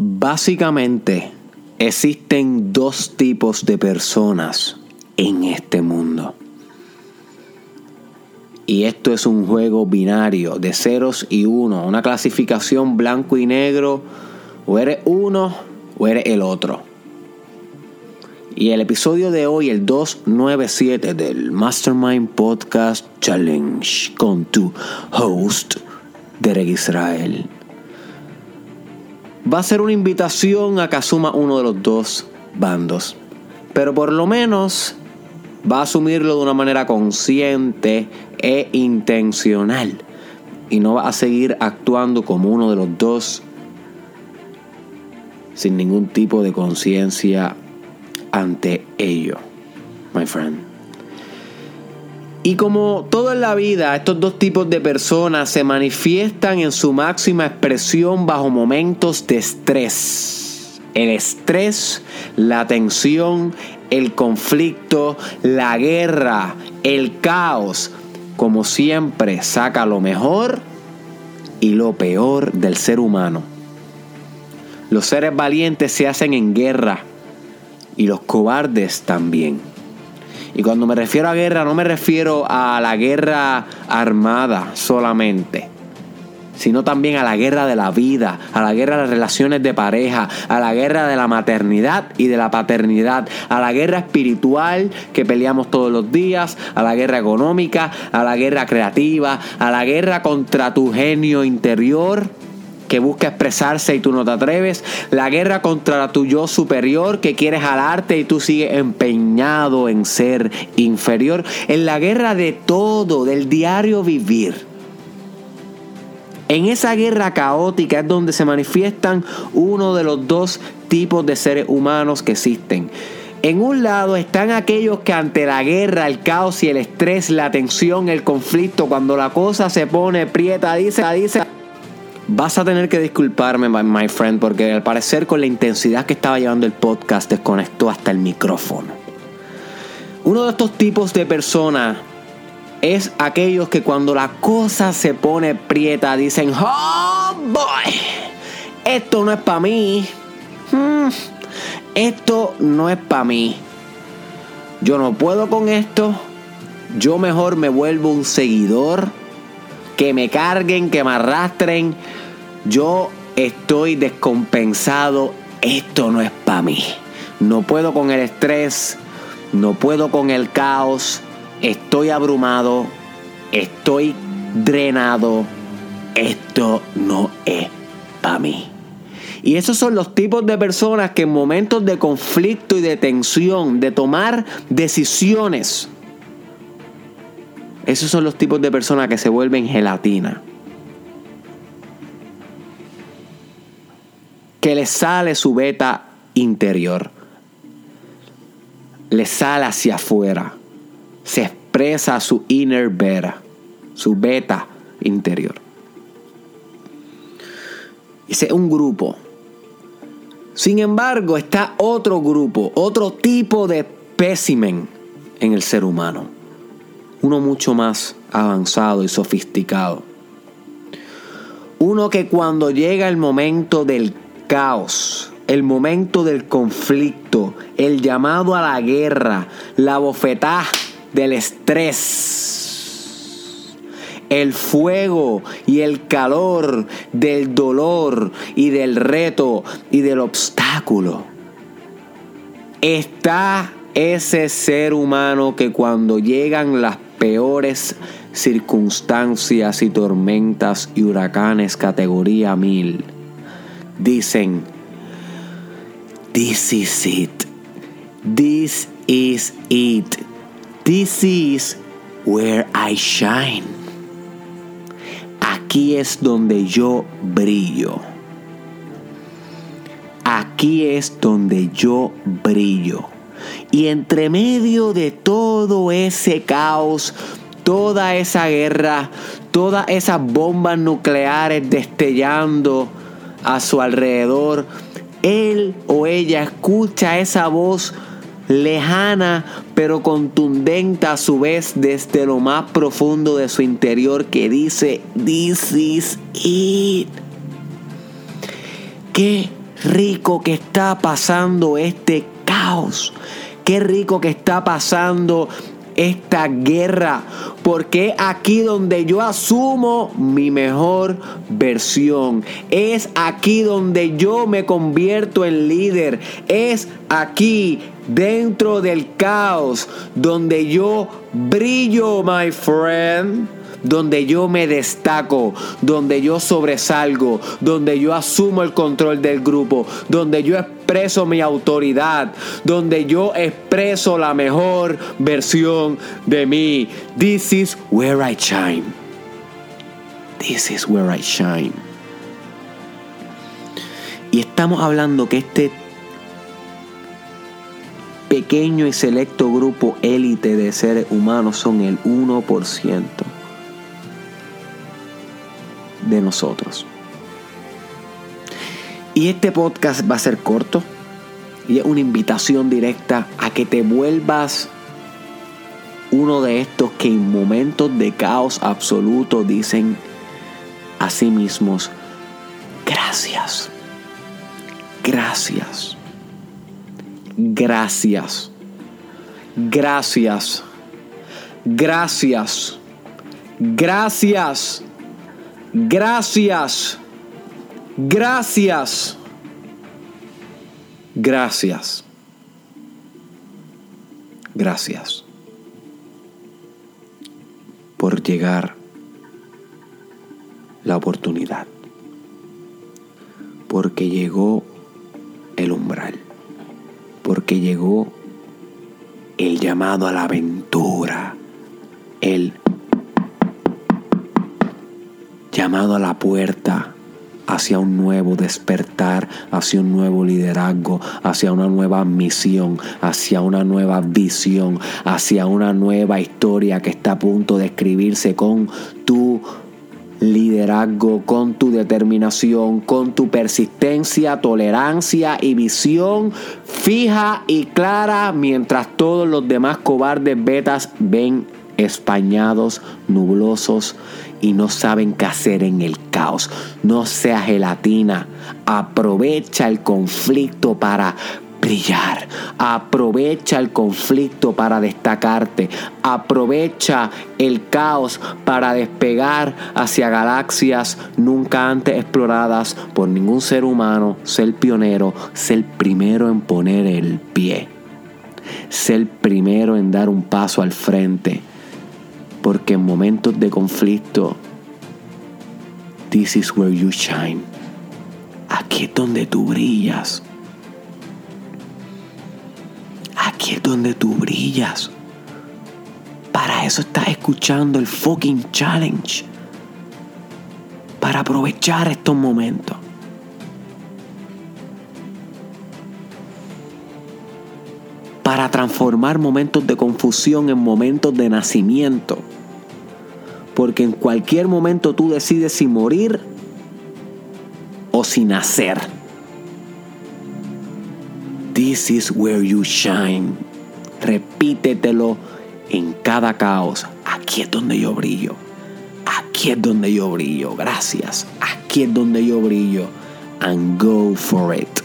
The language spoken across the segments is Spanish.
Básicamente, existen dos tipos de personas en este mundo. Y esto es un juego binario de ceros y uno, una clasificación blanco y negro. O eres uno o eres el otro. Y el episodio de hoy, el 297 del Mastermind Podcast Challenge con tu host, Derek Israel va a ser una invitación a que asuma uno de los dos bandos. Pero por lo menos va a asumirlo de una manera consciente e intencional. Y no va a seguir actuando como uno de los dos sin ningún tipo de conciencia ante ello, my friend. Y como todo en la vida, estos dos tipos de personas se manifiestan en su máxima expresión bajo momentos de estrés. El estrés, la tensión, el conflicto, la guerra, el caos, como siempre, saca lo mejor y lo peor del ser humano. Los seres valientes se hacen en guerra y los cobardes también. Y cuando me refiero a guerra, no me refiero a la guerra armada solamente, sino también a la guerra de la vida, a la guerra de las relaciones de pareja, a la guerra de la maternidad y de la paternidad, a la guerra espiritual que peleamos todos los días, a la guerra económica, a la guerra creativa, a la guerra contra tu genio interior que busca expresarse y tú no te atreves, la guerra contra tu yo superior que quiere jalarte y tú sigues empeñado en ser inferior, en la guerra de todo, del diario vivir. En esa guerra caótica es donde se manifiestan uno de los dos tipos de seres humanos que existen. En un lado están aquellos que ante la guerra, el caos y el estrés, la tensión, el conflicto, cuando la cosa se pone prieta, dice, dice, Vas a tener que disculparme, my, friend, porque al parecer con la intensidad que estaba llevando el podcast desconectó hasta el micrófono. Uno de estos tipos de personas es aquellos que cuando la cosa se pone prieta dicen, oh boy, esto no es para mí. Hmm, esto no es para mí. Yo no puedo con esto. Yo mejor me vuelvo un seguidor que me carguen, que me arrastren. Yo estoy descompensado, esto no es para mí. No puedo con el estrés, no puedo con el caos, estoy abrumado, estoy drenado, esto no es para mí. Y esos son los tipos de personas que en momentos de conflicto y de tensión, de tomar decisiones, esos son los tipos de personas que se vuelven gelatina. Que les sale su beta interior. Les sale hacia afuera. Se expresa su inner beta, su beta interior. Ese es un grupo. Sin embargo, está otro grupo, otro tipo de espécimen en el ser humano uno mucho más avanzado y sofisticado. Uno que cuando llega el momento del caos, el momento del conflicto, el llamado a la guerra, la bofetada del estrés, el fuego y el calor del dolor y del reto y del obstáculo, está ese ser humano que cuando llegan las peores circunstancias y tormentas y huracanes categoría 1000 dicen, This is it. This is it. This is where I shine. Aquí es donde yo brillo. Aquí es donde yo brillo. Y entre medio de todo ese caos, toda esa guerra, todas esas bombas nucleares destellando a su alrededor, él o ella escucha esa voz lejana pero contundente a su vez desde lo más profundo de su interior que dice, This is it. ¿Qué rico que está pasando este caos. Qué rico que está pasando esta guerra, porque aquí donde yo asumo mi mejor versión. Es aquí donde yo me convierto en líder. Es aquí dentro del caos donde yo brillo, my friend donde yo me destaco, donde yo sobresalgo, donde yo asumo el control del grupo, donde yo expreso mi autoridad, donde yo expreso la mejor versión de mí. This is where I shine. This is where I shine. Y estamos hablando que este pequeño y selecto grupo élite de seres humanos son el 1% de nosotros. Y este podcast va a ser corto y es una invitación directa a que te vuelvas uno de estos que en momentos de caos absoluto dicen a sí mismos, gracias, gracias, gracias, gracias, gracias, gracias Gracias. Gracias. Gracias. Gracias por llegar la oportunidad. Porque llegó el umbral. Porque llegó el llamado a la aventura. El llamado a la puerta hacia un nuevo despertar, hacia un nuevo liderazgo, hacia una nueva misión, hacia una nueva visión, hacia una nueva historia que está a punto de escribirse con tu liderazgo, con tu determinación, con tu persistencia, tolerancia y visión fija y clara, mientras todos los demás cobardes betas ven españados, nublosos y no saben qué hacer en el caos. No sea gelatina. Aprovecha el conflicto para brillar. Aprovecha el conflicto para destacarte. Aprovecha el caos para despegar hacia galaxias nunca antes exploradas por ningún ser humano. Ser pionero, ser primero en poner el pie. Ser primero en dar un paso al frente porque en momentos de conflicto, this is where you shine. Aquí es donde tú brillas. Aquí es donde tú brillas. Para eso estás escuchando el fucking challenge. Para aprovechar estos momentos. Transformar momentos de confusión en momentos de nacimiento. Porque en cualquier momento tú decides si morir o si nacer. This is where you shine. Repítetelo en cada caos. Aquí es donde yo brillo. Aquí es donde yo brillo. Gracias. Aquí es donde yo brillo. And go for it.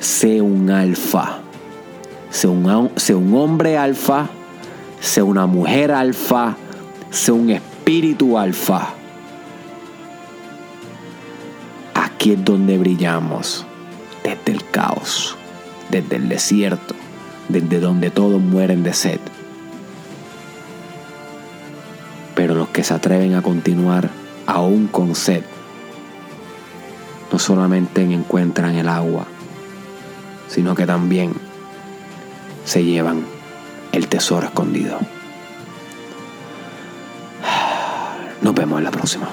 Sé un alfa sea un, hombre alfa, sea una mujer alfa, sea un espíritu alfa. Aquí es donde brillamos, desde el caos, desde el desierto, desde donde todos mueren de sed. Pero los que se atreven a continuar aún con sed, no solamente encuentran el agua, sino que también se llevan el tesoro escondido. Nos vemos en la próxima.